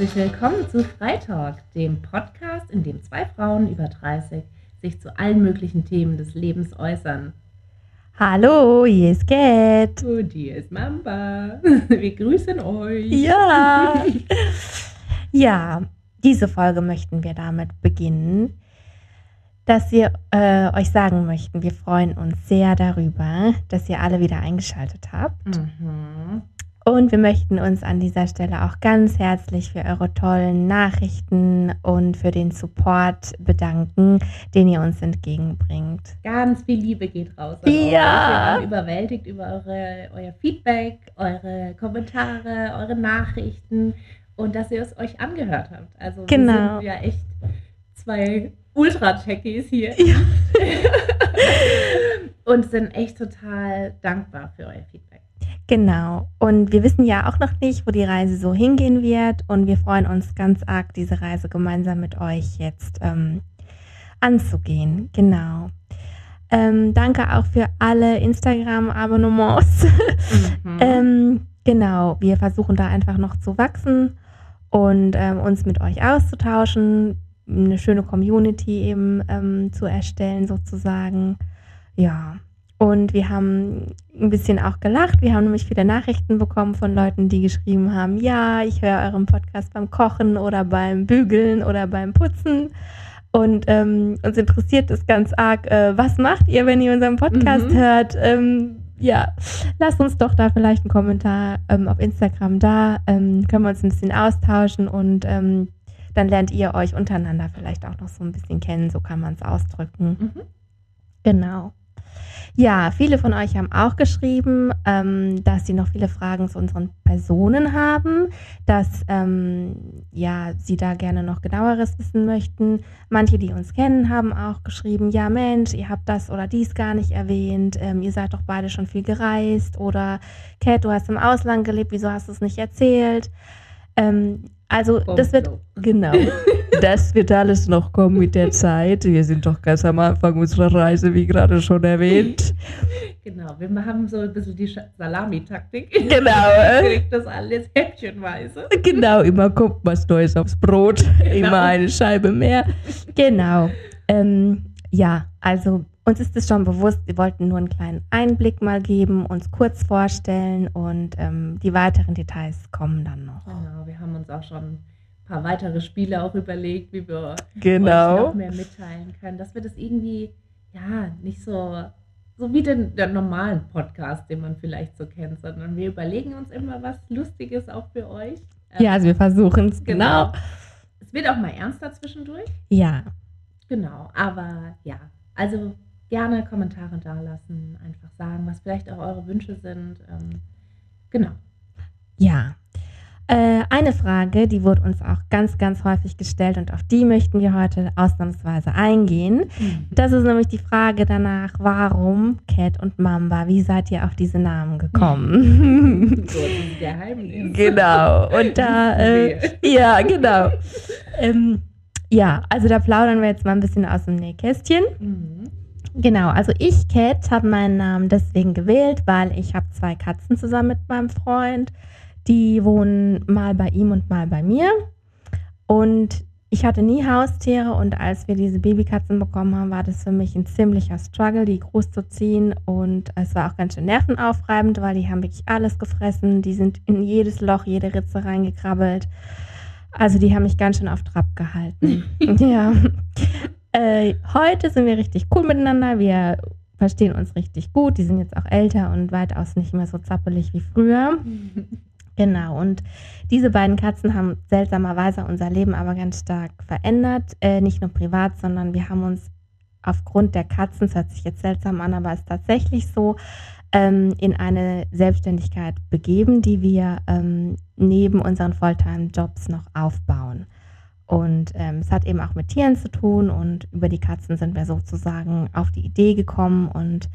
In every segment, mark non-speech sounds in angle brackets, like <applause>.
Herzlich willkommen zu Freitalk, dem Podcast, in dem zwei Frauen über 30 sich zu allen möglichen Themen des Lebens äußern. Hallo, hier ist Cat. Und hier ist Mamba. <laughs> Wir grüßen euch. Ja. <laughs> ja, diese Folge möchten wir damit beginnen, dass wir äh, euch sagen möchten, wir freuen uns sehr darüber, dass ihr alle wieder eingeschaltet habt. Mhm. Und wir möchten uns an dieser Stelle auch ganz herzlich für eure tollen Nachrichten und für den Support bedanken, den ihr uns entgegenbringt. Ganz viel Liebe geht raus. Ja. Euch. Wir sind überwältigt über eure, euer Feedback, eure Kommentare, eure Nachrichten und dass ihr es euch angehört habt. Also Genau. wir sind ja echt zwei Ultra-Techies hier. Ja. <laughs> und sind echt total dankbar für euer Feedback. Genau. Und wir wissen ja auch noch nicht, wo die Reise so hingehen wird. Und wir freuen uns ganz arg, diese Reise gemeinsam mit euch jetzt ähm, anzugehen. Genau. Ähm, danke auch für alle Instagram-Abonnements. <laughs> Mhm. ähm, genau, wir versuchen da einfach noch zu wachsen und ähm, uns mit euch auszutauschen, eine schöne Community eben ähm, zu erstellen sozusagen. Ja, und wir haben ein bisschen auch gelacht. Wir haben nämlich viele Nachrichten bekommen von Leuten, die geschrieben haben, ja, ich höre euren Podcast beim Kochen oder beim Bügeln oder beim Putzen. Und ähm, uns interessiert es ganz arg, äh, was macht ihr, wenn ihr unseren Podcast Mhm. hört? Ähm, ja, lasst uns doch da vielleicht einen Kommentar ähm, auf Instagram da. Ähm, können wir uns ein bisschen austauschen und ähm, dann lernt ihr euch untereinander vielleicht auch noch so ein bisschen kennen. So kann man es ausdrücken. Mhm. Genau. Ja, viele von euch haben auch geschrieben, ähm, dass sie noch viele Fragen zu unseren Personen haben, dass ähm, ja, sie da gerne noch genaueres wissen möchten. Manche, die uns kennen, haben auch geschrieben, ja Mensch, ihr habt das oder dies gar nicht erwähnt, ähm, ihr seid doch beide schon viel gereist oder Kat, du hast im Ausland gelebt, wieso hast du es nicht erzählt? Ähm, also das wird. Genau. <laughs> Das wird alles noch kommen mit der Zeit. Wir sind doch ganz am Anfang unserer Reise, wie gerade schon erwähnt. Genau, wir haben so ein bisschen die Salami-Taktik. Genau, <laughs> äh? Kriegt das alles häppchenweise. Genau, immer kommt was Neues aufs Brot. Immer eine Scheibe mehr. Genau. Ähm, ja, also uns ist es schon bewusst, wir wollten nur einen kleinen Einblick mal geben, uns kurz vorstellen und ähm, die weiteren Details kommen dann noch. Genau, wir haben uns auch schon paar weitere Spiele auch überlegt, wie wir Genau. noch mehr mitteilen können, dass wir das irgendwie, ja, nicht so, so wie den, der normalen Podcast, den man vielleicht so kennt, sondern wir überlegen uns immer was Lustiges auch für euch. Ja, also wir versuchen es. Genau. Es wird auch mal ernster zwischendurch. Ja, Genau, aber ja, also gerne Kommentare dalassen, einfach sagen, was vielleicht auch eure Wünsche sind. Ähm, genau. Ja. Äh, eine Frage, die wurde uns auch ganz, ganz häufig gestellt und auf die möchten wir heute ausnahmsweise eingehen. Das ist nämlich die Frage danach, warum Cat und Mamba? Wie seid ihr auf diese Namen gekommen? <laughs> So, das ist Geheimnis. genau. Und da, <laughs> äh, ja, genau. Ähm, ja, also da plaudern wir jetzt mal ein bisschen aus dem Nähkästchen. Mhm. Genau, also ich, Cat, habe meinen Namen deswegen gewählt, weil ich habe zwei Katzen zusammen mit meinem Freund. Die wohnen mal bei ihm und mal bei mir. Und ich hatte nie Haustiere und als wir diese Babykatzen bekommen haben, war das für mich ein ziemlicher Struggle, die großzuziehen. Und es war auch ganz schön nervenaufreibend, weil die haben wirklich alles gefressen. Die sind in jedes Loch, jede Ritze reingekrabbelt. Also die haben mich ganz schön auf Trab gehalten. <laughs> ja. Äh, heute sind wir richtig cool miteinander. Wir verstehen uns richtig gut. Die sind jetzt auch älter und weitaus nicht mehr so zappelig wie früher. <laughs> Genau. Und diese beiden Katzen haben seltsamerweise unser Leben aber ganz stark verändert. Äh, nicht nur privat, sondern wir haben uns aufgrund der Katzen, das hört sich jetzt seltsam an, aber es ist tatsächlich so, ähm, in eine Selbstständigkeit begeben, die wir ähm, neben unseren Volltime-Jobs noch aufbauen. Und ähm, es hat eben auch mit Tieren zu tun und über die Katzen sind wir sozusagen auf die Idee gekommen und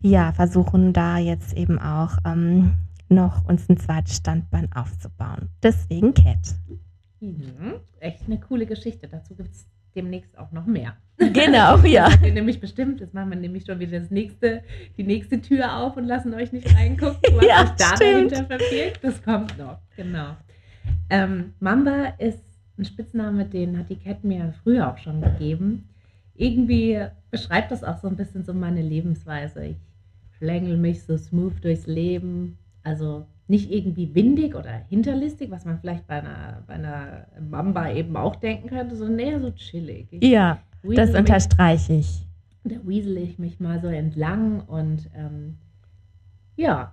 ja, versuchen da jetzt eben auch ähm, noch uns ein zweites Standbein aufzubauen. Deswegen Cat. Mhm. Echt eine coole Geschichte. Dazu gibt es demnächst auch noch mehr. Genau, <laughs> ja. Das nämlich bestimmt, jetzt machen wir nämlich schon wieder das nächste, die nächste Tür auf und lassen euch nicht reingucken, was <laughs> Ja, sich da stimmt. dahinter verbirgt. Das kommt noch, genau. Ähm, Mamba ist ein Spitzname, den hat die Cat mir früher auch schon gegeben. Irgendwie beschreibt das auch so ein bisschen so meine Lebensweise. Ich schlängel mich so smooth durchs Leben. Also nicht irgendwie windig oder hinterlistig, was man vielleicht bei einer, bei einer Mamba eben auch denken könnte, sondern eher so chillig. Ich Ja, das unterstreiche ich. da wiesel ich mich mal so entlang und ähm, ja,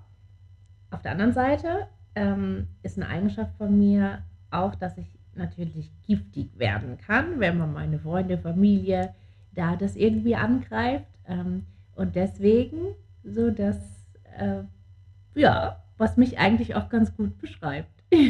auf der anderen Seite ähm, ist eine Eigenschaft von mir auch, dass ich natürlich giftig werden kann, wenn man meine Freunde, Familie da das irgendwie angreift. Ähm, und deswegen so das, äh, ja, was mich eigentlich auch ganz gut beschreibt. <laughs>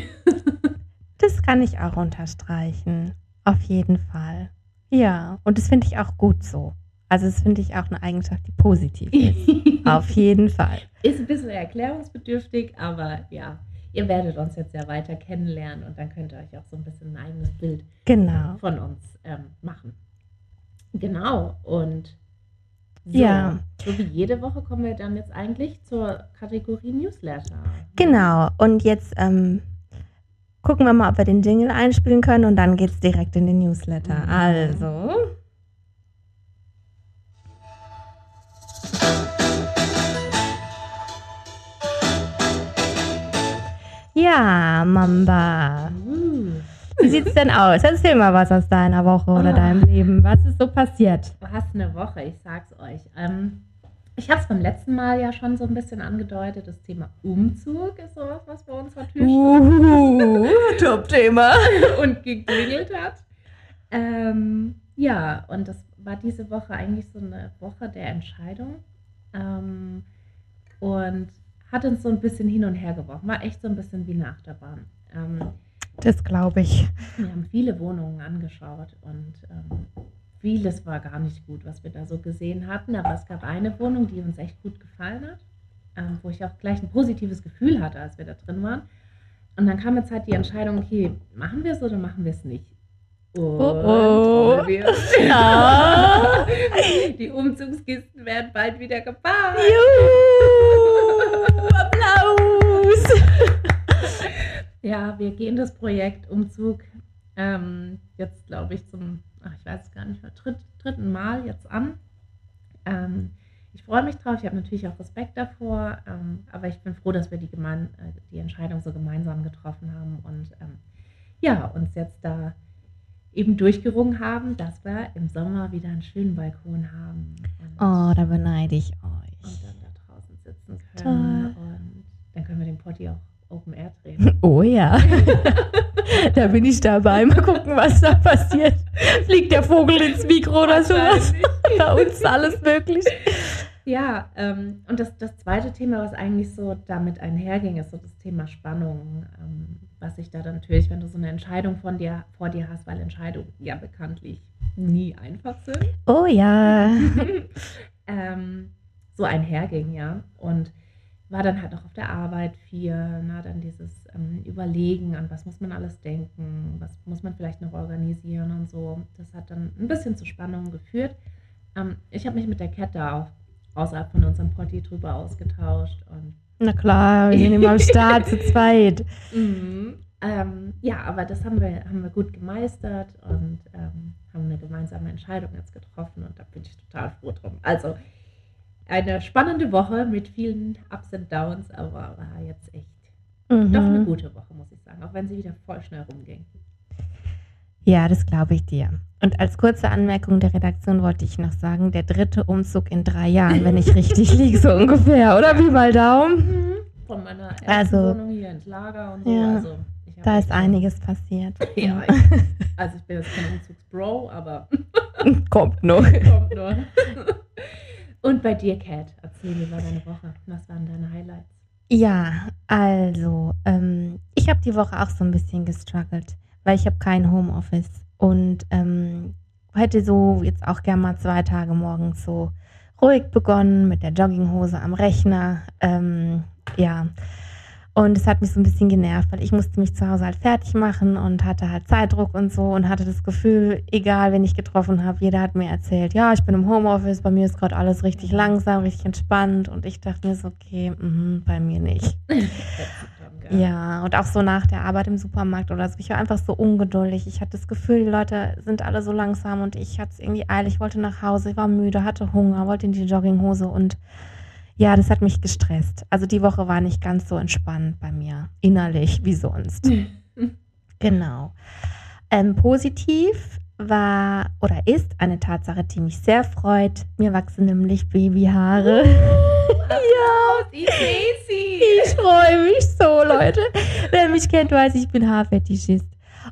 Das kann ich auch unterstreichen. Auf jeden Fall. Ja, und das finde ich auch gut so. Also das finde ich auch eine Eigenschaft, die positiv ist. <laughs> Auf jeden Fall. Ist ein bisschen erklärungsbedürftig, aber ja, ihr werdet uns jetzt ja weiter kennenlernen und dann könnt ihr euch auch so ein bisschen ein eigenes Bild Genau. von uns ähm, machen. Genau, und so, Ja. so wie jede Woche kommen wir dann jetzt eigentlich zur Kategorie Newsletter. Genau. Und jetzt ähm, gucken wir mal, ob wir den Jingle einspielen können und dann geht es direkt in den Newsletter. Mhm. Also. Ja, Mamba. Uh, Wie sieht's denn aus? Erzähl mal was aus deiner Woche oder Ah. deinem Leben. Was ist so passiert? was eine Woche, ich sag's euch. Ähm, ich habe es beim letzten Mal ja schon so ein bisschen angedeutet. Das Thema Umzug ist sowas, was bei uns Tür Uh, <laughs> Top-Thema. und geklingelt hat. Ähm, ja, und das war diese Woche eigentlich so eine Woche der Entscheidung. Ähm, und hat uns so ein bisschen hin und her geworfen. War echt so ein bisschen wie eine Achterbahn. Ähm, Das glaube ich. wir haben viele Wohnungen angeschaut und ähm, vieles war gar nicht gut, was wir da so gesehen hatten. Aber es gab eine Wohnung, die uns echt gut gefallen hat, ähm, wo ich auch gleich ein positives Gefühl hatte, als wir da drin waren. Und dann kam jetzt halt die Entscheidung, okay, machen wir es oder machen wir es nicht? Und Oh, oh. <laughs> Ja. die Umzugskisten werden bald wieder gefahren. Juhu! <laughs> Applaus! Ja, wir gehen das Projekt Umzug ähm, jetzt, glaube ich, zum, ach, ich weiß es gar nicht mehr, dritt, dritten Mal jetzt an. Ähm, ich freue mich drauf, ich habe natürlich auch Respekt davor, ähm, aber ich bin froh, dass wir die, gemein, äh, die Entscheidung so gemeinsam getroffen haben und ähm, ja, uns jetzt da eben durchgerungen haben, dass wir im Sommer wieder einen schönen Balkon haben und, Oh, da beneide ich und euch. dann da draußen sitzen können Toll. und dann können wir den Potti auch Open Air drehen. <laughs> Oh ja. <laughs> da bin ich dabei. Mal gucken, was da passiert. Fliegt der Vogel ins Mikro oder sowas? Bei uns ist alles möglich. Ja, ähm, und das, das zweite Thema, was eigentlich so damit einherging, ist so das Thema Spannung. Ähm, was sich da dann natürlich, wenn du so eine Entscheidung von dir, vor dir hast, weil Entscheidungen ja bekanntlich nie einfach sind, Oh ja. <laughs> ähm, so einherging, ja. Und war dann halt auch auf der Arbeit viel, na, dann dieses ähm, Überlegen, an was muss man alles denken, was muss man vielleicht noch organisieren und so. Das hat dann ein bisschen zu Spannungen geführt. Ähm, ich habe mich mit der da auch außerhalb von unserem Potti drüber ausgetauscht und Na klar, wir sind immer am Start zu zweit. <laughs> Mhm. Ähm, ja, aber das haben wir, haben wir gut gemeistert und ähm, haben eine gemeinsame Entscheidung jetzt getroffen und da bin ich total froh drum. Also eine spannende Woche mit vielen Ups und Downs, aber war jetzt echt doch eine Mhm. gute Woche, muss ich sagen, auch wenn sie wieder voll schnell rumging. Ja, das glaube ich dir. Und als kurze Anmerkung der Redaktion wollte ich noch sagen, der dritte Umzug in drei Jahren, wenn ich richtig <laughs> liege, so ungefähr, oder? Wie mal Daumen? Von meiner ersten Also- Wohnung hier ins Lager und so. Ja, also, Da ist einiges passiert. <laughs> Ja, ich, also ich bin jetzt kein Umzugsbro, aber <laughs> Kommt noch. kommt nur. Und bei dir, Kat, erzähl mir mal deine Woche. Was waren deine Highlights? Ja, also, ähm, ich habe die Woche auch so ein bisschen gestruggelt, weil ich habe kein Homeoffice und ähm, hätte so jetzt auch gern mal zwei Tage morgens so ruhig begonnen mit der Jogginghose am Rechner. Ähm, ja, und es hat mich so ein bisschen genervt, weil ich musste mich zu Hause halt fertig machen und hatte halt Zeitdruck und so und hatte das Gefühl, egal wen ich getroffen habe, jeder hat mir erzählt, ja, ich bin im Homeoffice, bei mir ist gerade alles richtig langsam, richtig entspannt und ich dachte mir so, okay, mhm, bei mir nicht. <laughs> Ja, und auch so nach der Arbeit im Supermarkt oder so. Ich war einfach so ungeduldig. Ich hatte das Gefühl, die Leute sind alle so langsam und ich hatte es irgendwie eilig. Ich wollte nach Hause, ich war müde, hatte Hunger, wollte in die Jogginghose und ja, das hat mich gestresst. Also die Woche war nicht ganz so entspannt bei mir, innerlich wie sonst. genau. Ähm, positiv war oder ist eine Tatsache, die mich sehr freut. Mir wachsen nämlich Babyhaare. <laughs> ja, die Daisy. Ich freue mich so, Leute. Wer mich kennt, weiß, ich bin Haarfetischist.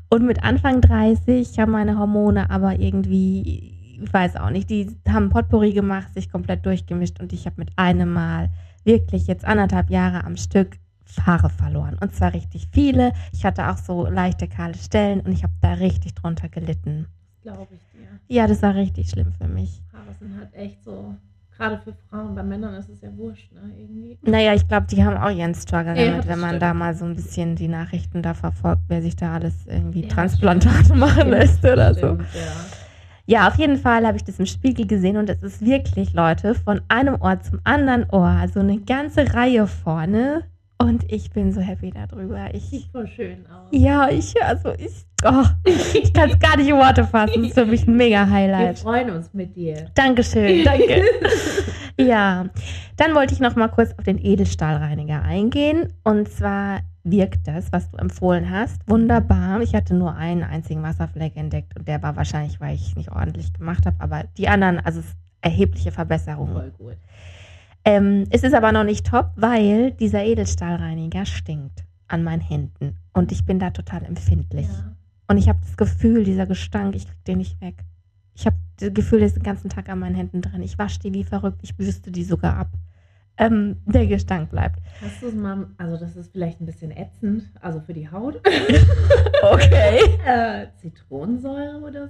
Und mit Anfang 30 haben meine Hormone aber irgendwie, ich weiß auch nicht, die haben Potpourri gemacht, sich komplett durchgemischt und ich habe mit einem Mal wirklich jetzt anderthalb Jahre am Stück Haare verloren. Und zwar richtig viele. Ich hatte auch so leichte kahle Stellen und ich habe da richtig drunter gelitten. Glaube ich dir. Ja, das war richtig schlimm für mich. Haare sind halt echt so, gerade für Frauen, bei Männern ist es ja wurscht, ne, irgendwie. Naja, ich glaube, die haben auch ihren Struggle Ja, damit, wenn man stimmt. da mal so ein bisschen die Nachrichten da verfolgt, wer sich da alles irgendwie Ja, Transplantate machen lässt oder so. Stimmt, ja. Ja, auf jeden Fall habe ich das im Spiegel gesehen und es ist wirklich, Leute, von einem Ohr zum anderen Ohr, also eine ganze Reihe vorne. Und ich bin so happy darüber. Ich, Sieht voll schön aus. ja, ich, also ich, oh, ich kann es gar nicht in Worte fassen. Das ist für mich ein mega Wir Highlight. freuen uns mit dir. Dankeschön, <laughs> danke. ja, dann wollte ich noch mal kurz auf den Edelstahlreiniger eingehen. Und zwar wirkt das, was du empfohlen hast, wunderbar. Ich hatte nur einen einzigen Wasserfleck entdeckt und der war wahrscheinlich, weil ich es nicht ordentlich gemacht habe. Aber die anderen, also es ist erhebliche Verbesserungen. Voll gut. Ähm, es ist aber noch nicht top, weil dieser Edelstahlreiniger stinkt an meinen Händen. Und ich bin da total empfindlich. Ja. Und ich habe das Gefühl, dieser Gestank, ich krieg den nicht weg. Ich habe das Gefühl, der ist den ganzen Tag an meinen Händen drin. Ich wasche die wie verrückt, ich bürste die sogar ab. Ähm, der Gestank bleibt. Hast du es mal, also das ist vielleicht ein bisschen ätzend, also für die Haut. <laughs> Okay. äh, Zitronensäure oder so?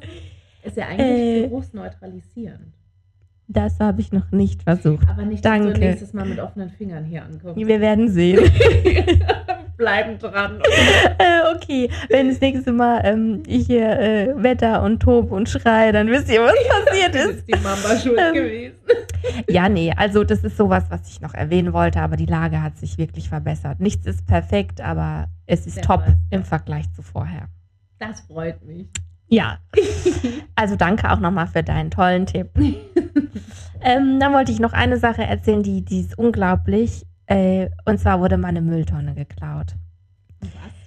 Ist ja eigentlich Äh. geruchsneutralisierend. Das habe ich noch nicht versucht. Aber nicht, dass Danke. du nächstes Mal mit offenen Fingern hier ankommst. Wir werden sehen. <laughs> Bleiben dran. <laughs> äh, okay, wenn das nächste Mal ähm, ich hier äh, Wetter und Tob und Schrei, dann wisst ihr, was passiert ist. ist die Mama <laughs> schuld Ähm, gewesen. Ja, nee, also das ist sowas, was ich noch erwähnen wollte, aber die Lage hat sich wirklich verbessert. Nichts ist perfekt, aber es ist Sehr top nice. im Vergleich zu vorher. Das freut mich. Ja, <laughs> also danke auch nochmal für deinen tollen Tipp. ähm, dann wollte ich noch eine Sache erzählen, die, die ist unglaublich. Äh, und zwar wurde meine Mülltonne geklaut. Was?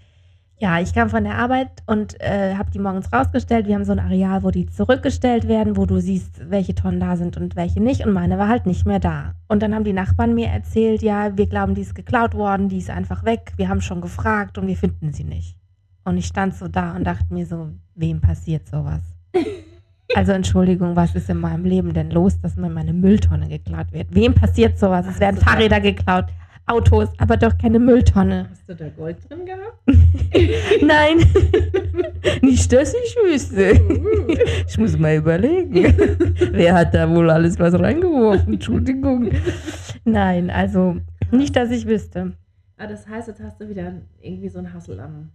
Ja, ich kam von der Arbeit und äh, habe die morgens rausgestellt. Wir haben so ein Areal, wo die zurückgestellt werden, wo du siehst, welche Tonnen da sind und welche nicht. Und meine war halt nicht mehr da. Und dann haben die Nachbarn mir erzählt, ja, wir glauben, die ist geklaut worden, die ist einfach weg. Wir haben schon gefragt und wir finden sie nicht. Und ich stand so da und dachte mir so, wem passiert sowas? <laughs> Also Entschuldigung, was ist in meinem Leben denn los, dass mir meine Mülltonne geklaut wird? Wem passiert sowas? Es werden da- Fahrräder geklaut, Autos, aber doch keine Mülltonne. Hast du da Gold drin gehabt? <laughs> Nein, <laughs> nicht, dass ich wüsste. Ich muss mal überlegen. Wer hat da wohl alles was reingeworfen? Entschuldigung. Nein, also nicht, dass ich wüsste. Ah, das heißt, jetzt hast du wieder irgendwie so einen Hassel am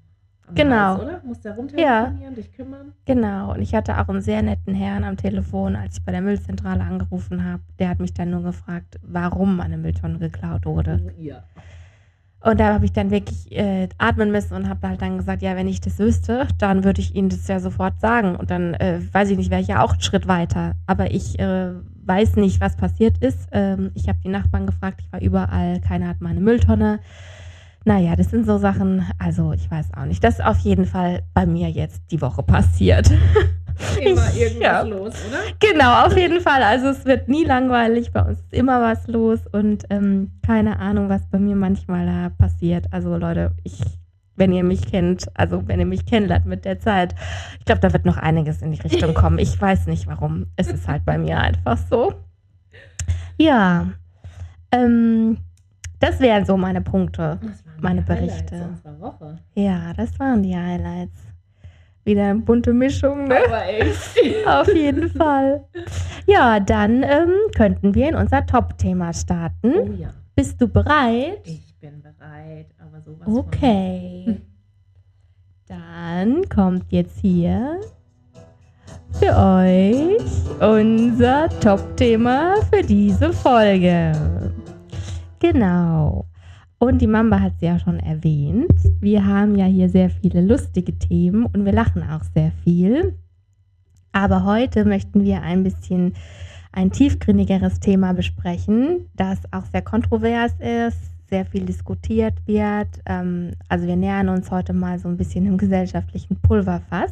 Genau. Hals, oder? Musst da runter Ja. dich kümmern. Genau, und ich hatte auch einen sehr netten Herrn am Telefon, als ich bei der Müllzentrale angerufen habe. Der hat mich dann nur gefragt, warum meine Mülltonne geklaut wurde. Ja. Und da habe ich dann wirklich äh, atmen müssen und habe halt dann gesagt, ja, wenn ich das wüsste, dann würde ich Ihnen das ja sofort sagen. Und dann äh, weiß ich nicht, wäre ich ja auch einen Schritt weiter. Aber ich äh, weiß nicht, was passiert ist. Ähm, ich habe die Nachbarn gefragt, ich war überall, keiner hat meine Mülltonne. Naja, das sind so Sachen, also ich weiß auch nicht. Das ist auf jeden Fall bei mir jetzt die Woche passiert. <laughs> Immer irgendwas ja. los, oder? Genau, auf jeden Fall. Also es wird nie langweilig, bei uns ist immer was los und ähm, keine Ahnung, was bei mir manchmal da passiert. Also Leute, ich, wenn ihr mich kennt, also wenn ihr mich kennenlernt mit der Zeit, ich glaube, da wird noch einiges in die Richtung <laughs> kommen. Ich weiß nicht warum. Es ist halt bei mir einfach so. Ja, ähm, das wären so meine Punkte. Das Meine Highlights Berichte. unserer Woche. Ja, das waren die Highlights. Wieder eine bunte Mischung, ne? Aber echt. <laughs> Auf jeden Fall. Ja, dann ähm, könnten wir in unser Top-Thema starten. Oh ja, Bist du bereit? ich bin bereit, aber sowas von- Okay. <laughs> Dann kommt jetzt hier für euch unser Top-Thema für diese Folge. Genau. Und die Mamba hat sie ja schon erwähnt. Wir haben ja hier sehr viele lustige Themen und wir lachen auch sehr viel. Aber heute möchten wir ein bisschen ein tiefgründigeres Thema besprechen, das auch sehr kontrovers ist, sehr viel diskutiert wird. Ähm, also wir nähern uns heute mal so ein bisschen im gesellschaftlichen Pulverfass.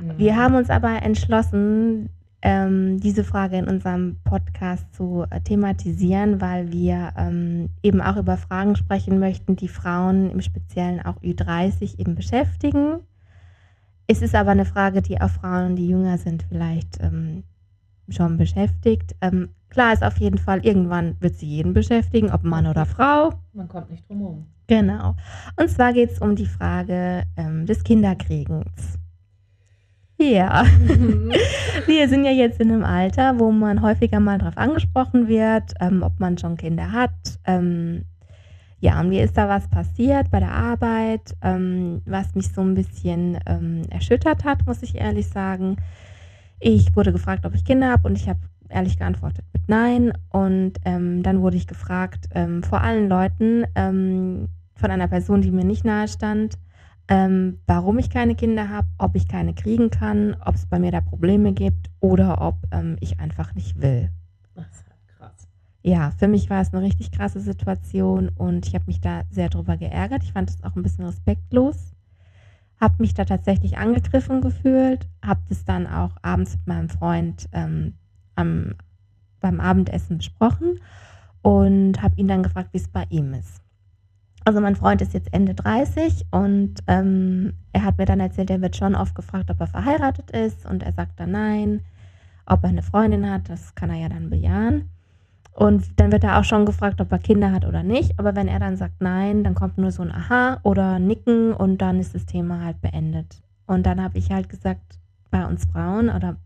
Mhm. Wir haben uns aber entschlossen, ähm, diese Frage in unserem Podcast zu äh, thematisieren, weil wir ähm, eben auch über Fragen sprechen möchten, die Frauen im Speziellen auch Ü30 eben beschäftigen. Es ist aber eine Frage, die auch Frauen, die jünger sind, vielleicht ähm, schon beschäftigt. Ähm, klar ist auf jeden Fall, irgendwann wird sie jeden beschäftigen, ob Mann oder Frau. Man kommt nicht drum herum. Genau. Und zwar geht es um die Frage ähm, des Kinderkriegens. Ja, mhm. <laughs> wir sind ja jetzt in einem Alter, wo man häufiger mal darauf angesprochen wird, ähm, ob man schon Kinder hat. Ähm, ja, und mir ist da was passiert bei der Arbeit, ähm, was mich so ein bisschen ähm, erschüttert hat, muss ich ehrlich sagen. Ich wurde gefragt, ob ich Kinder habe und ich habe ehrlich geantwortet mit Nein. Und ähm, dann wurde ich gefragt ähm, vor allen Leuten von einer Person, die mir nicht nahe stand, ähm, warum ich keine Kinder habe, ob ich keine kriegen kann, ob es bei mir da Probleme gibt oder ob ähm, ich einfach nicht will. Das ist halt krass. Ja, für mich war es eine richtig krasse Situation und ich habe mich da sehr drüber geärgert. Ich fand es auch ein bisschen respektlos. Habe mich da tatsächlich angegriffen gefühlt, habe das dann auch abends mit meinem Freund ähm, am, beim Abendessen besprochen und habe ihn dann gefragt, wie es bei ihm ist. Also mein Freund ist jetzt Ende 30 und ähm, er hat mir dann erzählt, er wird schon oft gefragt, ob er verheiratet ist und er sagt dann nein. Ob er eine Freundin hat, das kann er ja dann bejahen. Und dann wird er auch schon gefragt, ob er Kinder hat oder nicht. Aber wenn er dann sagt nein, dann kommt nur so ein Aha oder Nicken und dann ist das Thema halt beendet. Und dann habe ich halt gesagt, bei uns Frauen oder,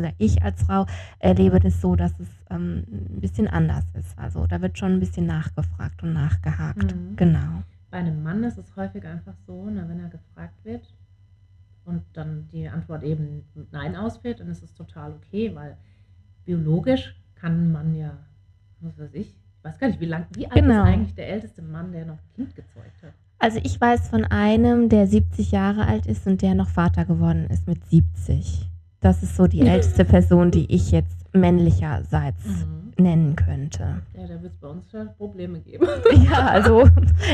oder ich als Frau erlebe das so, dass es ähm, ein bisschen anders ist. Also da wird schon ein bisschen nachgefragt und nachgehakt. Mhm. Genau. Bei einem Mann ist es häufig einfach so, na, wenn er gefragt wird und dann die Antwort eben Nein ausfällt, dann ist es total okay, weil biologisch kann Mann ja, was weiß ich, ich weiß gar nicht, wie lang, wie alt genau. ist eigentlich der älteste Mann, der noch Kind gezeugt hat? Also ich weiß von einem, der 70 Jahre alt ist und der noch Vater geworden ist mit 70. Das ist so die <laughs> älteste Person, die ich jetzt männlicherseits mhm. nennen könnte. Ja, da wird es bei uns schon Probleme geben. <laughs> ja, also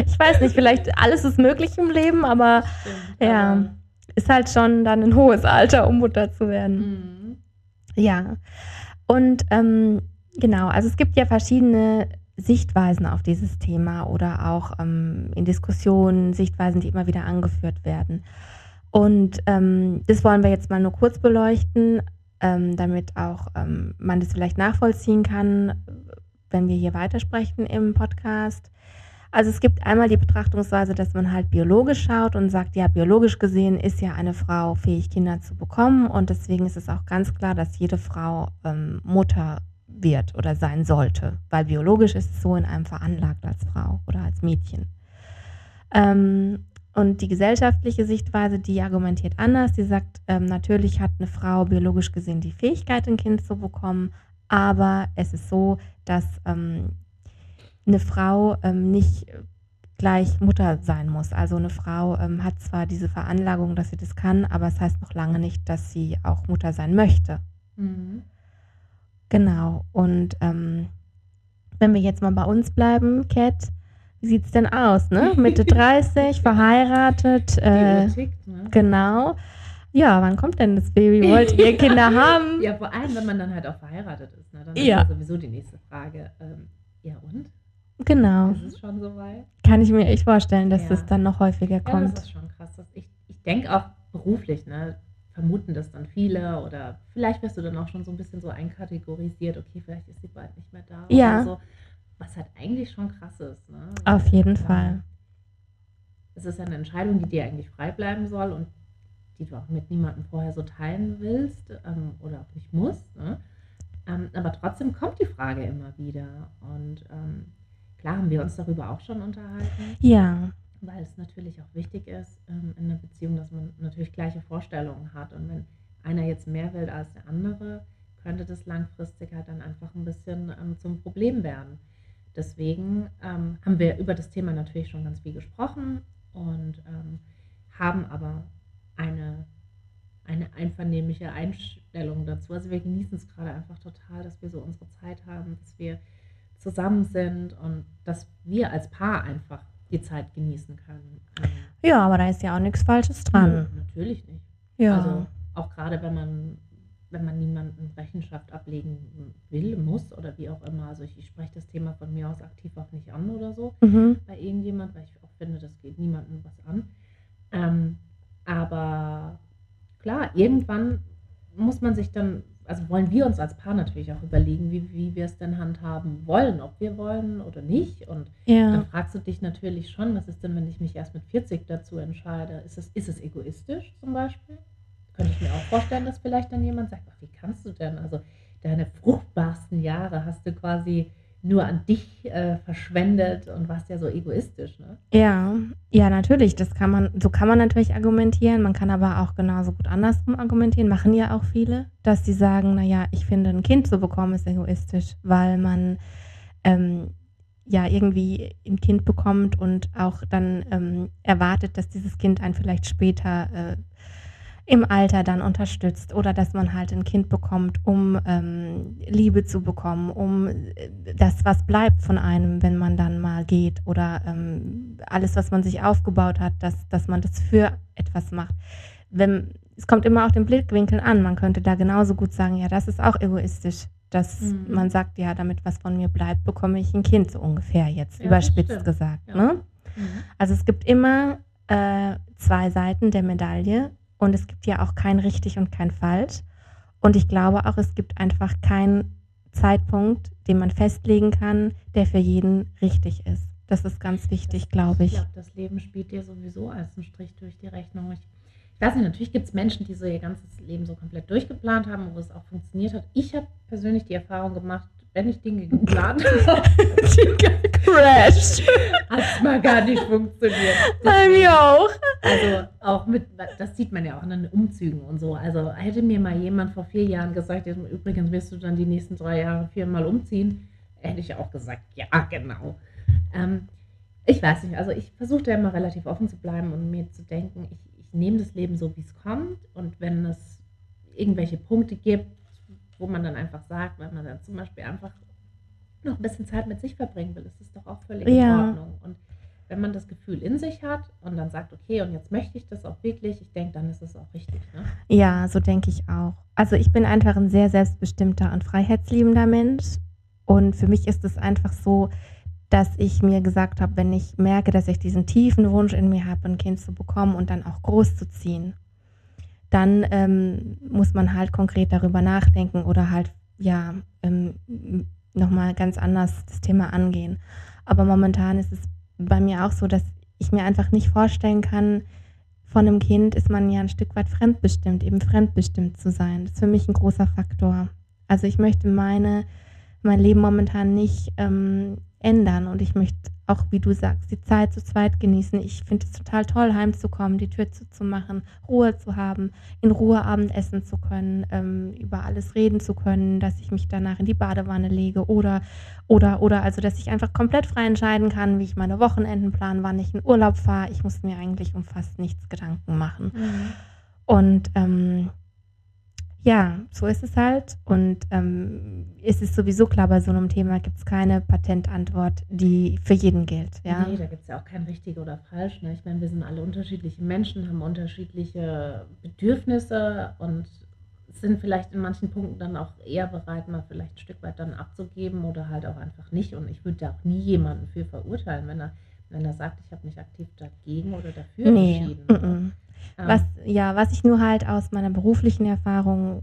ich weiß nicht, vielleicht alles ist möglich im Leben, aber Stimmt, ja, aber ist halt schon dann ein hohes Alter, um Mutter zu werden. Mhm. Ja, und ähm, genau, also es gibt ja verschiedene Sichtweisen auf dieses Thema oder auch ähm, in Diskussionen Sichtweisen, die immer wieder angeführt werden. Und ähm, das wollen wir jetzt mal nur kurz beleuchten, ähm, damit auch ähm, man das vielleicht nachvollziehen kann, wenn wir hier weitersprechen im Podcast. Also es gibt einmal die Betrachtungsweise, dass man halt biologisch schaut und sagt, ja, biologisch gesehen ist ja eine Frau fähig, Kinder zu bekommen und deswegen ist es auch ganz klar, dass jede Frau ähm, Mutter wird oder sein sollte, weil biologisch ist es so in einem veranlagt als Frau oder als Mädchen. Ähm, und die gesellschaftliche Sichtweise, die argumentiert anders. Die sagt, ähm, natürlich hat eine Frau biologisch gesehen die Fähigkeit, ein Kind zu bekommen, aber es ist so, dass ähm, eine Frau ähm, nicht gleich Mutter sein muss. Also eine Frau ähm, hat zwar diese Veranlagung, dass sie das kann, aber es heißt noch lange nicht, dass sie auch Mutter sein möchte. Mhm. Genau. Und ähm, wenn wir jetzt mal bei uns bleiben, Cat, wie sieht es denn aus, ne? <laughs> Mitte 30, verheiratet. Äh, tickt, ne? Genau. Ja, wann kommt denn das Baby? Wollt ihr <laughs> Kinder haben? Ja, vor allem, wenn man dann halt auch verheiratet ist. Ne? Dann ja. ist ja sowieso die nächste Frage. Ähm, ja, und? Genau. Ist es schon soweit? Kann ich mir echt vorstellen, dass ja. das dann noch häufiger kommt. Ja, das ist schon krass. ich ich denke auch beruflich, ne? vermuten das dann viele oder vielleicht wirst du dann auch schon so ein bisschen so einkategorisiert, okay, vielleicht ist sie bald nicht mehr da. Ja. So was halt eigentlich schon krass ist. Ne? Auf jeden Fall. Es ist eine Entscheidung, die dir eigentlich frei bleiben soll und die du auch mit niemandem vorher so teilen willst ähm, oder auch nicht musst. Ne? Ähm, aber trotzdem kommt die Frage immer wieder. Und ähm, klar haben wir uns darüber auch schon unterhalten. Ja. Weil es natürlich auch wichtig ist ähm, in einer Beziehung, dass man natürlich gleiche Vorstellungen hat. Und wenn einer jetzt mehr will als der andere, könnte das langfristig halt dann einfach ein bisschen ähm, zum Problem werden. Deswegen ähm, haben wir über das Thema natürlich schon ganz viel gesprochen und ähm, haben aber eine, eine einvernehmliche Einstellung dazu. Also wir genießen es gerade einfach total, dass wir so unsere Zeit haben, dass wir zusammen sind und dass wir als Paar einfach die Zeit genießen können. Ja, aber da ist ja auch nichts Falsches dran. nö, Natürlich nicht. Ja. Also auch gerade wenn man, wenn man niemanden Rechenschaft ablegen will, muss oder wie auch immer. Also ich, ich spreche das Thema von mir aus aktiv auch nicht an oder so mhm. bei irgendjemand, weil ich auch finde, das geht niemandem was an. Ähm, aber klar, irgendwann muss man sich dann, also wollen wir uns als Paar natürlich auch überlegen, wie, wie wir es denn handhaben wollen, ob wir wollen oder nicht. Und Ja. dann fragst du dich natürlich schon, was ist denn, wenn ich mich erst mit 40 dazu entscheide? Ist es, ist es egoistisch zum Beispiel? Könnte ich mir auch vorstellen, dass vielleicht dann jemand sagt, wie kannst du denn? Also deine fruchtbarsten Jahre hast du quasi nur an dich äh, verschwendet und warst ja so egoistisch, ne? Ja, ja, natürlich. Das kann man, so kann man natürlich argumentieren. Man kann aber auch genauso gut andersrum argumentieren. Machen ja auch viele, dass sie sagen, naja, ich finde, ein Kind zu bekommen ist egoistisch, weil man ähm, ja irgendwie ein Kind bekommt und auch dann ähm, erwartet, dass dieses Kind einen vielleicht später äh, im Alter dann unterstützt oder dass man halt ein Kind bekommt, um ähm, Liebe zu bekommen, um äh, das, was bleibt von einem, wenn man dann mal geht oder ähm, alles, was man sich aufgebaut hat, dass, dass man das für etwas macht. Wenn, es kommt immer auf den Blickwinkel an. Man könnte da genauso gut sagen, ja, das ist auch egoistisch, dass Mhm. man sagt, ja, damit was von mir bleibt, bekomme ich ein Kind so ungefähr jetzt, Ja, überspitzt gesagt. Ja. Ne? Also es gibt immer äh, zwei Seiten der Medaille und es gibt ja auch kein richtig und kein falsch. Und ich glaube auch, es gibt einfach keinen Zeitpunkt, den man festlegen kann, der für jeden richtig ist. Das ist ganz wichtig, glaube Ich ich. glaube, das Leben spielt dir sowieso als einen Strich durch die Rechnung. Ich, ich weiß nicht, natürlich gibt es Menschen, die so ihr ganzes Leben so komplett durchgeplant haben, wo es auch funktioniert hat. Ich habe persönlich die Erfahrung gemacht, wenn ich Dinge geplant <laughs> habe, Crash. hat es mal gar nicht funktioniert. Bei mir auch. Also auch mit, das sieht man ja auch in den Umzügen und so. Also hätte mir mal jemand vor vier Jahren gesagt, übrigens wirst du dann die nächsten drei Jahre viermal umziehen, hätte ich auch gesagt, ja, genau. Ähm, ich weiß nicht, also ich versuche da immer relativ offen zu bleiben und mir zu denken, ich, ich nehme das Leben so, wie es kommt und wenn es irgendwelche Punkte gibt, wo man dann einfach sagt, wenn man dann zum Beispiel einfach noch ein bisschen Zeit mit sich verbringen will, ist das doch auch völlig in Ja. Ordnung. Und wenn man das Gefühl in sich hat und dann sagt, okay, und jetzt möchte ich das auch wirklich, ich denke, dann ist es auch richtig. Ne? Ja, so denke ich auch. Also ich bin einfach ein sehr selbstbestimmter und freiheitsliebender Mensch. Und für mich ist es einfach so, dass ich mir gesagt habe, wenn ich merke, dass ich diesen tiefen Wunsch in mir habe, ein Kind zu bekommen und dann auch groß zu ziehen, dann ähm, muss man halt konkret darüber nachdenken oder halt, ja, ähm, nochmal ganz anders das Thema angehen. Aber momentan ist es bei mir auch so, dass ich mir einfach nicht vorstellen kann, von einem Kind ist man ja ein Stück weit fremdbestimmt, eben fremdbestimmt zu sein. Das ist für mich ein großer Faktor. Also ich möchte meine, mein Leben momentan nicht ähm, ändern und ich möchte auch, wie du sagst, die Zeit zu zweit genießen. Ich finde es total toll, heimzukommen, die Tür zuzumachen, Ruhe zu haben, in Ruhe Abend essen zu können, ähm, über alles reden zu können, dass ich mich danach in die Badewanne lege oder, oder, oder, also dass ich einfach komplett frei entscheiden kann, wie ich meine Wochenenden plan, wann ich in Urlaub fahre. Ich muss mir eigentlich um fast nichts Gedanken machen. Und ähm, ja, so ist es halt. Und ähm, es ist sowieso klar, bei so einem Thema gibt es keine Patentantwort, die für jeden gilt. Ja? Nee, da gibt es ja auch kein richtig oder falsch. Ne? Ich meine, wir sind alle unterschiedliche Menschen, haben unterschiedliche Bedürfnisse und sind vielleicht in manchen Punkten dann auch eher bereit, mal vielleicht ein Stück weit dann abzugeben oder halt auch einfach nicht. Und ich würde da auch nie jemanden für verurteilen, wenn er, wenn er sagt, ich habe mich aktiv dagegen oder dafür Nee. entschieden. mm -mm. Was, ja, was ich nur halt aus meiner beruflichen Erfahrung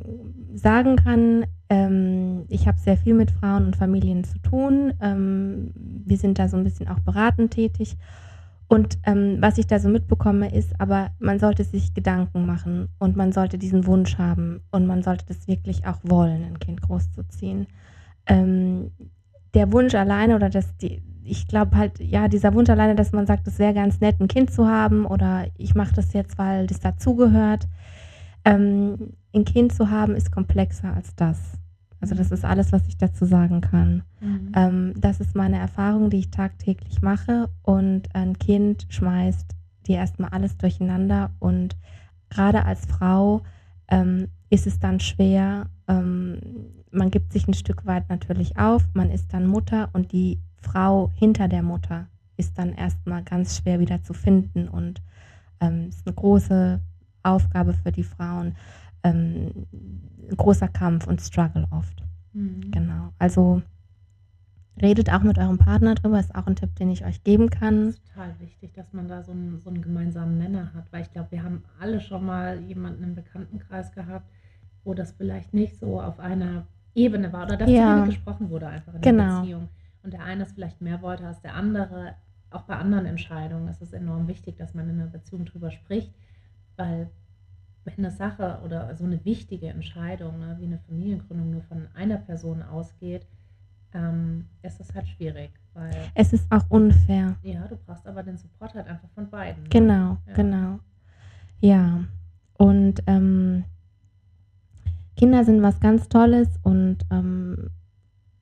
sagen kann, ähm, ich habe sehr viel mit Frauen und Familien zu tun. Ähm, wir sind da so ein bisschen auch beratend tätig. Und ähm, was ich da so mitbekomme, ist, aber man sollte sich Gedanken machen und man sollte diesen Wunsch haben und man sollte das wirklich auch wollen, ein Kind großzuziehen. Ähm, der Wunsch alleine oder das, die, ich glaube halt, ja, dieser Wunsch alleine, dass man sagt, es wäre ganz nett, ein Kind zu haben oder ich mache das jetzt, weil das dazugehört. Ähm, ein Kind zu haben ist komplexer als das. Also das ist alles, was ich dazu sagen kann. mhm. Ähm, das ist meine Erfahrung, die ich tagtäglich mache. Und ein Kind schmeißt dir erstmal alles durcheinander. Und gerade als Frau ähm, ist es dann schwer. Ähm, man gibt sich ein Stück weit natürlich auf. Man ist dann Mutter und die Frau hinter der Mutter ist dann erstmal ganz schwer wieder zu finden. Und ähm, ist eine große Aufgabe für die Frauen. Ähm, ein großer Kampf und Struggle oft. Mhm. Genau. Also redet auch mit eurem Partner drüber, ist auch ein Tipp, den ich euch geben kann. Das ist total wichtig, dass man da so einen, so einen gemeinsamen Nenner hat, weil ich glaube, wir haben alle schon mal jemanden im Bekanntenkreis gehabt, wo das vielleicht nicht so auf einer Ebene war oder dass ja. zu gesprochen wurde einfach in genau. der Beziehung. Und der eine es vielleicht mehr wollte als der andere. Auch bei anderen Entscheidungen ist es enorm wichtig, dass man in einer Beziehung drüber spricht, weil wenn eine Sache oder so eine wichtige Entscheidung, ne, wie eine Familiengründung, nur von einer Person ausgeht, ähm, ist das halt schwierig. Weil, es ist auch unfair. Ja, du brauchst aber den Support halt einfach von beiden. Ne? Genau, ja. genau. Ja, und ähm, Kinder sind was ganz Tolles und ähm,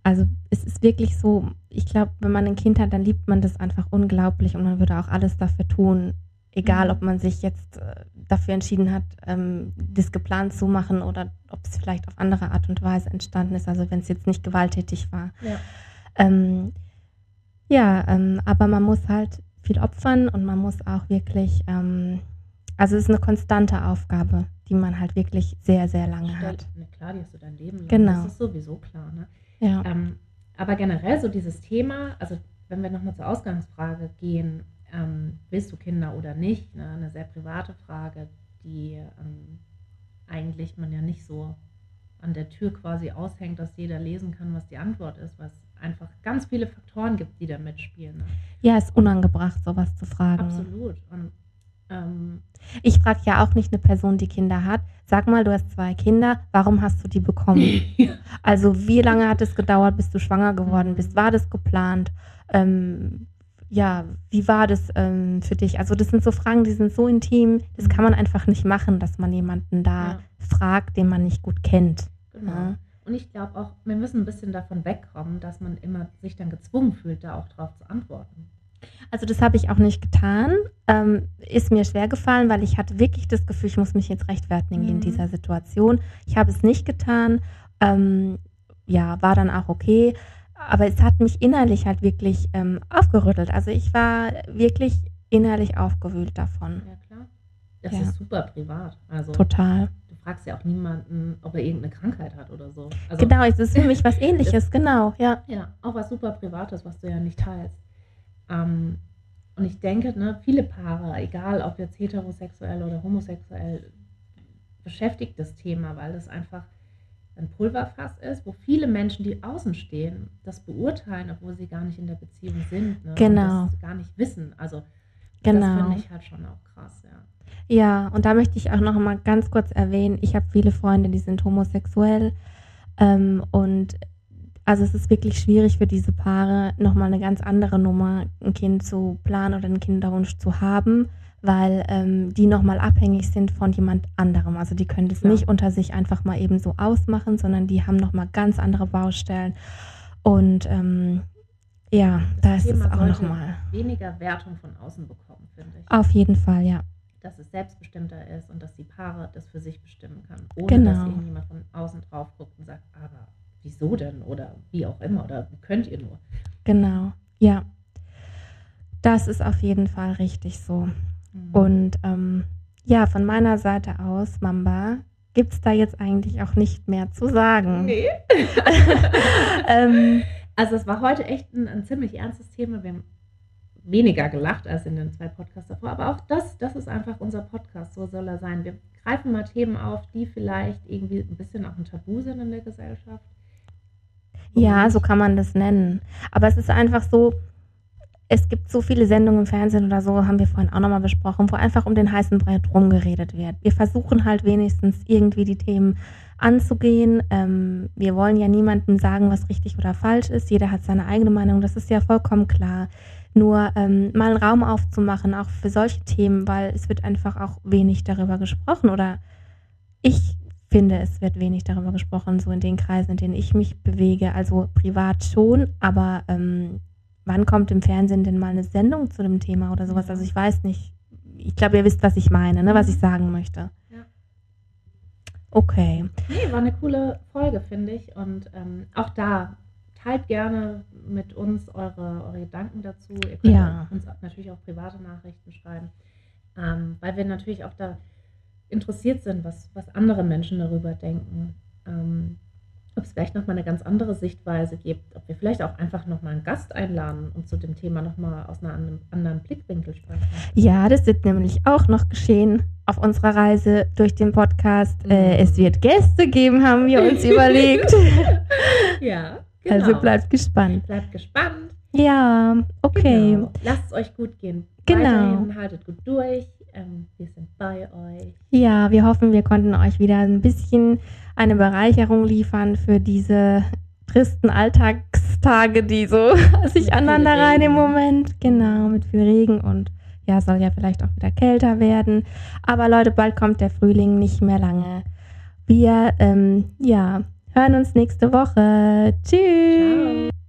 also es ist wirklich so, ich glaube, wenn man ein Kind hat, dann liebt man das einfach unglaublich und man würde auch alles dafür tun, egal mhm. ob man sich jetzt äh, dafür entschieden hat, ähm, das geplant zu machen oder ob es vielleicht auf andere Art und Weise entstanden ist, also wenn es jetzt nicht gewalttätig war. Ja, ähm, ja ähm, aber man muss halt viel opfern und man muss auch wirklich, ähm, also es ist eine konstante Aufgabe, die man halt wirklich sehr, sehr lange Stell, hat. Ne, klar, die hast du dein Leben lang. Genau. Das ist sowieso klar. Ne? Ja. Ähm, aber generell so dieses Thema, also wenn wir nochmal zur Ausgangsfrage gehen, ähm, willst du Kinder oder nicht? Ne? Eine sehr private Frage, die ähm, eigentlich man ja nicht so an der Tür quasi aushängt, dass jeder lesen kann, was die Antwort ist, was einfach ganz viele Faktoren gibt, die da mitspielen. Ne? Ja, ist unangebracht, sowas zu fragen. Absolut. Und, ich frage ja auch nicht eine Person, die Kinder hat. Sag mal, du hast zwei Kinder, warum hast du die bekommen? <laughs> Also wie lange hat es gedauert, bis du schwanger geworden bist? War das geplant? Ähm, ja, wie war das ähm, für dich? Also das sind so Fragen, die sind so intim, das kann man einfach nicht machen, dass man jemanden da ja. fragt, den man nicht gut kennt. Genau. Ja. Und ich glaube auch, wir müssen ein bisschen davon wegkommen, dass man immer sich dann gezwungen fühlt, da auch drauf zu antworten. Also das habe ich auch nicht getan. Ähm, ist mir schwer gefallen, weil ich hatte wirklich das Gefühl, ich muss mich jetzt rechtfertigen mhm. in dieser Situation. Ich habe es nicht getan. Ähm, ja, war dann auch okay aber es hat mich innerlich halt wirklich ähm, aufgerüttelt. Also ich war wirklich innerlich aufgewühlt davon. Ja, klar. Das ja. ist super privat. Also Total. Du fragst ja auch niemanden, ob er irgendeine Krankheit hat oder so. Also, genau, es ist für mich was <laughs> ähnliches, genau, ja. Ja, auch was super Privates, was du ja nicht teilst. Ähm, und ich denke, ne, viele Paare, egal ob jetzt heterosexuell oder homosexuell, beschäftigt das Thema, weil es einfach ein Pulverfass ist, wo viele Menschen, die außen stehen, das beurteilen, obwohl sie gar nicht in der Beziehung sind. Ne? Genau. Und das gar nicht wissen. Also genau. das finde ich halt schon auch krass, ja. Ja, und da möchte ich auch noch mal ganz kurz erwähnen, ich habe viele Freunde, die sind homosexuell ähm, und also es ist wirklich schwierig für diese Paare, nochmal eine ganz andere Nummer, ein Kind zu planen oder einen Kinderwunsch zu haben weil ähm, die nochmal abhängig sind von jemand anderem. Also die können das ja. nicht unter sich einfach mal eben so ausmachen, sondern die haben nochmal ganz andere Baustellen. Und ähm, ja, da ist es auch nochmal. Weniger Wertung von außen bekommen, finde ich. Auf jeden Fall, ja. Dass es selbstbestimmter ist und dass die Paare das für sich bestimmen kann. Ohne genau. dass irgendjemand von außen drauf guckt und sagt, aber wieso denn? Oder wie auch immer. Oder wie könnt ihr nur? Genau, ja. Das ist auf jeden Fall richtig so. Mhm. Und ähm, ja, von meiner Seite aus, Mamba, gibt es da jetzt eigentlich auch nicht mehr zu sagen. Nee. <laughs> <laughs> ähm, also es war heute echt ein, ein, ziemlich ernstes Thema. Wir haben weniger gelacht als in den zwei Podcasts davor, aber auch das, das ist einfach unser Podcast, so soll er sein. Wir greifen mal Themen auf, die vielleicht irgendwie ein bisschen auch ein Tabu sind in der Gesellschaft. Ja, so kann man das nennen. Aber es ist einfach so, es gibt so viele Sendungen im Fernsehen oder so, haben wir vorhin auch nochmal besprochen, wo einfach um den heißen Brei drum geredet wird. Wir versuchen halt wenigstens irgendwie die Themen anzugehen. Ähm, wir wollen ja niemandem sagen, was richtig oder falsch ist. Jeder hat seine eigene Meinung, das ist ja vollkommen klar. Nur ähm, mal einen Raum aufzumachen, auch für solche Themen, weil es wird einfach auch wenig darüber gesprochen oder ich finde, es wird wenig darüber gesprochen, so in den Kreisen, in denen ich mich bewege. Also privat schon, aber ähm, wann kommt im Fernsehen denn mal eine Sendung zu dem Thema oder sowas? Also ich weiß nicht. Ich glaube, ihr wisst, was ich meine, ne? was ich sagen möchte. Ja. Okay. Nee, war eine coole Folge, finde ich. Und ähm, auch da, teilt gerne mit uns eure, eure Gedanken dazu. Ihr könnt Ja. uns natürlich auch private Nachrichten schreiben, ähm, weil wir natürlich auch da interessiert sind, was, was andere Menschen darüber denken. Ähm, ob es vielleicht nochmal eine ganz andere Sichtweise gibt, ob wir vielleicht auch einfach nochmal einen Gast einladen und zu dem Thema nochmal aus anderen, anderen Blickwinkel sprechen. Ja, das wird nämlich auch noch geschehen auf unserer Reise durch den Podcast. Mhm. Äh, es wird Gäste geben, haben wir uns <laughs> überlegt. <laughs> Ja, genau. Also bleibt gespannt. Bleibt gespannt. Ja, okay. Genau. Lasst es euch gut gehen. Genau. Weiterhin haltet gut durch. Ähm, wir sind bei euch. Ja, wir hoffen, wir konnten euch wieder ein bisschen eine Bereicherung liefern für diese tristen Alltagstage, die so <laughs> sich aneinander rein im. Moment. Genau, mit viel Regen und ja, soll ja vielleicht auch wieder kälter werden. Aber Leute, bald kommt der Frühling, nicht mehr lange. Wir, ähm, ja, hören uns nächste Woche. Tschüss. Ciao.